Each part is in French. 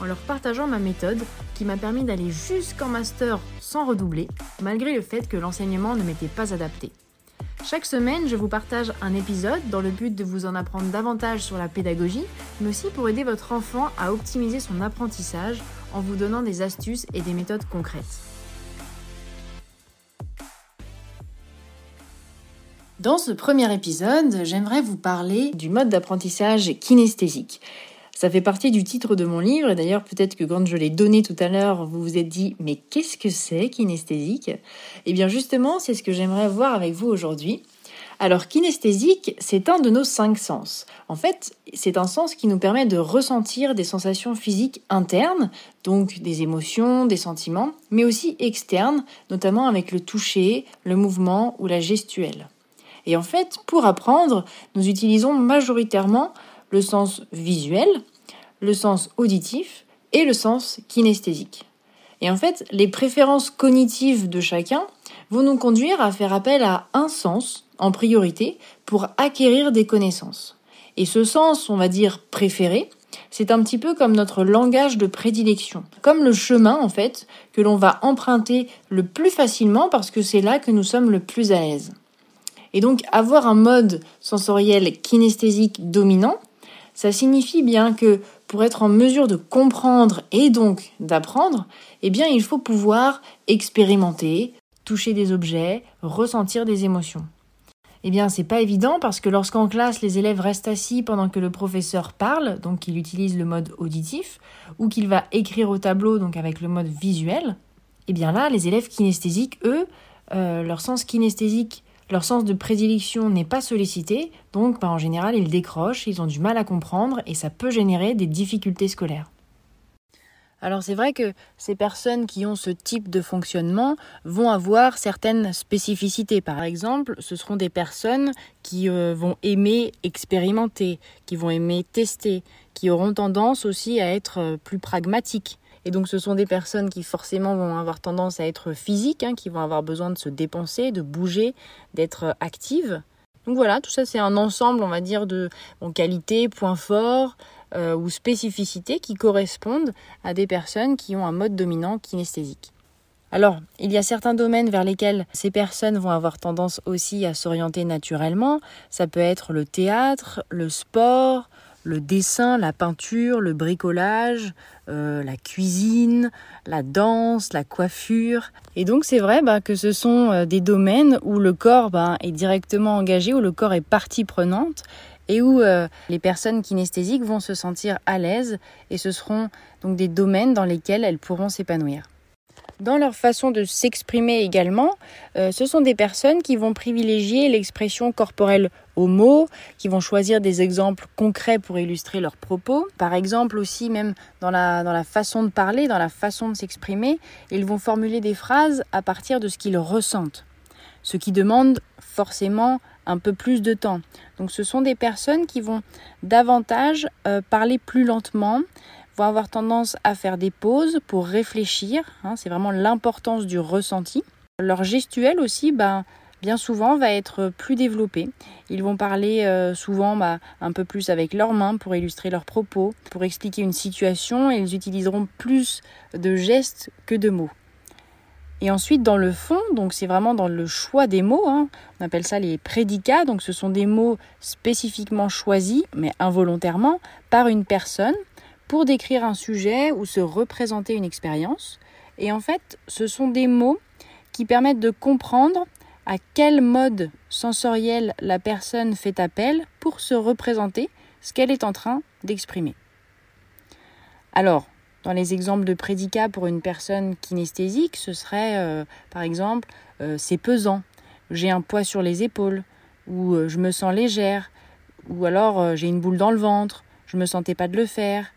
en leur partageant ma méthode qui m'a permis d'aller jusqu'en master sans redoubler, malgré le fait que l'enseignement ne m'était pas adapté. Chaque semaine, je vous partage un épisode dans le but de vous en apprendre davantage sur la pédagogie, mais aussi pour aider votre enfant à optimiser son apprentissage en vous donnant des astuces et des méthodes concrètes. Dans ce premier épisode, j'aimerais vous parler du mode d'apprentissage kinesthésique. Ça fait partie du titre de mon livre, et d'ailleurs peut-être que quand je l'ai donné tout à l'heure, vous vous êtes dit mais qu'est-ce que c'est kinesthésique Eh bien justement, c'est ce que j'aimerais voir avec vous aujourd'hui. Alors kinesthésique, c'est un de nos cinq sens. En fait, c'est un sens qui nous permet de ressentir des sensations physiques internes, donc des émotions, des sentiments, mais aussi externes, notamment avec le toucher, le mouvement ou la gestuelle. Et en fait, pour apprendre, nous utilisons majoritairement le sens visuel, le sens auditif et le sens kinesthésique. Et en fait, les préférences cognitives de chacun vont nous conduire à faire appel à un sens en priorité pour acquérir des connaissances. Et ce sens, on va dire préféré, c'est un petit peu comme notre langage de prédilection, comme le chemin en fait que l'on va emprunter le plus facilement parce que c'est là que nous sommes le plus à l'aise. Et donc avoir un mode sensoriel kinesthésique dominant, ça signifie bien que pour être en mesure de comprendre et donc d'apprendre, eh il faut pouvoir expérimenter, toucher des objets, ressentir des émotions. Eh bien, c'est pas évident parce que lorsqu'en classe les élèves restent assis pendant que le professeur parle, donc qu'il utilise le mode auditif, ou qu'il va écrire au tableau, donc avec le mode visuel, eh bien là, les élèves kinesthésiques, eux, euh, leur sens kinesthésique leur sens de prédilection n'est pas sollicité, donc bah, en général ils décrochent, ils ont du mal à comprendre et ça peut générer des difficultés scolaires. Alors c'est vrai que ces personnes qui ont ce type de fonctionnement vont avoir certaines spécificités. Par exemple, ce seront des personnes qui euh, vont aimer expérimenter, qui vont aimer tester, qui auront tendance aussi à être euh, plus pragmatiques. Et donc ce sont des personnes qui forcément vont avoir tendance à être physiques, hein, qui vont avoir besoin de se dépenser, de bouger, d'être actives. Donc voilà, tout ça c'est un ensemble, on va dire, de qualités, points forts euh, ou spécificités qui correspondent à des personnes qui ont un mode dominant kinesthésique. Alors, il y a certains domaines vers lesquels ces personnes vont avoir tendance aussi à s'orienter naturellement. Ça peut être le théâtre, le sport, le dessin, la peinture, le bricolage, euh, la cuisine, la danse, la coiffure. Et donc c'est vrai bah, que ce sont euh, des domaines où le corps bah, est directement engagé, où le corps est partie prenante et où euh, les personnes kinesthésiques vont se sentir à l'aise et ce seront donc des domaines dans lesquels elles pourront s'épanouir. Dans leur façon de s'exprimer également, euh, ce sont des personnes qui vont privilégier l'expression corporelle au mot, qui vont choisir des exemples concrets pour illustrer leurs propos. Par exemple aussi, même dans la, dans la façon de parler, dans la façon de s'exprimer, ils vont formuler des phrases à partir de ce qu'ils ressentent, ce qui demande forcément un peu plus de temps. Donc ce sont des personnes qui vont davantage euh, parler plus lentement, vont avoir tendance à faire des pauses pour réfléchir. Hein, c'est vraiment l'importance du ressenti. Leur gestuelle aussi, ben, bien souvent, va être plus développée. Ils vont parler euh, souvent bah, un peu plus avec leurs mains pour illustrer leurs propos, pour expliquer une situation, ils utiliseront plus de gestes que de mots. Et ensuite, dans le fond, donc c'est vraiment dans le choix des mots, hein, on appelle ça les prédicats, donc ce sont des mots spécifiquement choisis, mais involontairement, par une personne pour décrire un sujet ou se représenter une expérience. Et en fait, ce sont des mots qui permettent de comprendre à quel mode sensoriel la personne fait appel pour se représenter ce qu'elle est en train d'exprimer. Alors, dans les exemples de prédicats pour une personne kinesthésique, ce serait euh, par exemple euh, c'est pesant, j'ai un poids sur les épaules, ou euh, je me sens légère, ou alors j'ai une boule dans le ventre, je ne me sentais pas de le faire,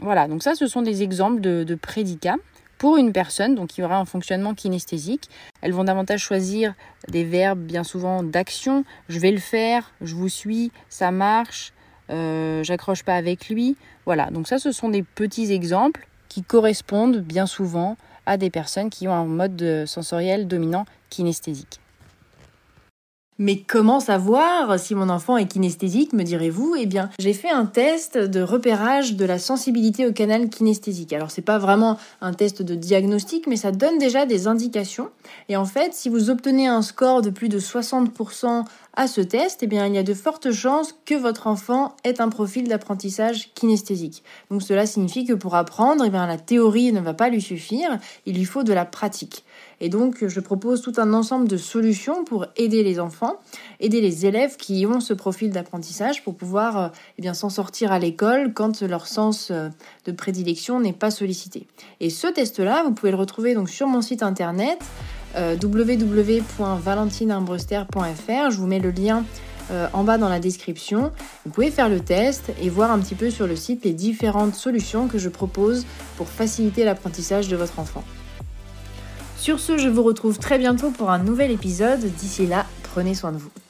voilà, donc ça, ce sont des exemples de, prédicats pour une personne, donc qui aura un fonctionnement kinesthésique. Elles vont davantage choisir des verbes bien souvent d'action. Je vais le faire, je vous suis, ça marche, euh, j'accroche pas avec lui. Voilà, donc ça ce sont des petits exemples qui correspondent bien souvent à des personnes qui ont un mode sensoriel dominant kinesthésique. Mais comment savoir si mon enfant est kinesthésique, me direz-vous? Eh bien, j'ai fait un test de repérage de la sensibilité au canal kinesthésique. Alors, c'est pas vraiment un test de diagnostic, mais ça donne déjà des indications. Et en fait, si vous obtenez un score de plus de 60% à ce test, eh bien, il y a de fortes chances que votre enfant ait un profil d'apprentissage kinesthésique. Donc cela signifie que pour apprendre, eh bien, la théorie ne va pas lui suffire, il lui faut de la pratique. Et donc, je propose tout un ensemble de solutions pour aider les enfants, aider les élèves qui ont ce profil d'apprentissage pour pouvoir eh bien, s'en sortir à l'école quand leur sens euh, de prédilection n'est pas sollicité. Et ce test-là, vous pouvez le retrouver donc sur mon site internet euh. Je vous mets le lien euh, en bas dans la description. Vous pouvez faire le test et voir un petit peu sur le site les différentes solutions que je propose pour faciliter l'apprentissage de votre enfant. Sur ce, je vous retrouve très bientôt pour un nouvel épisode. D'ici là, prenez soin de vous.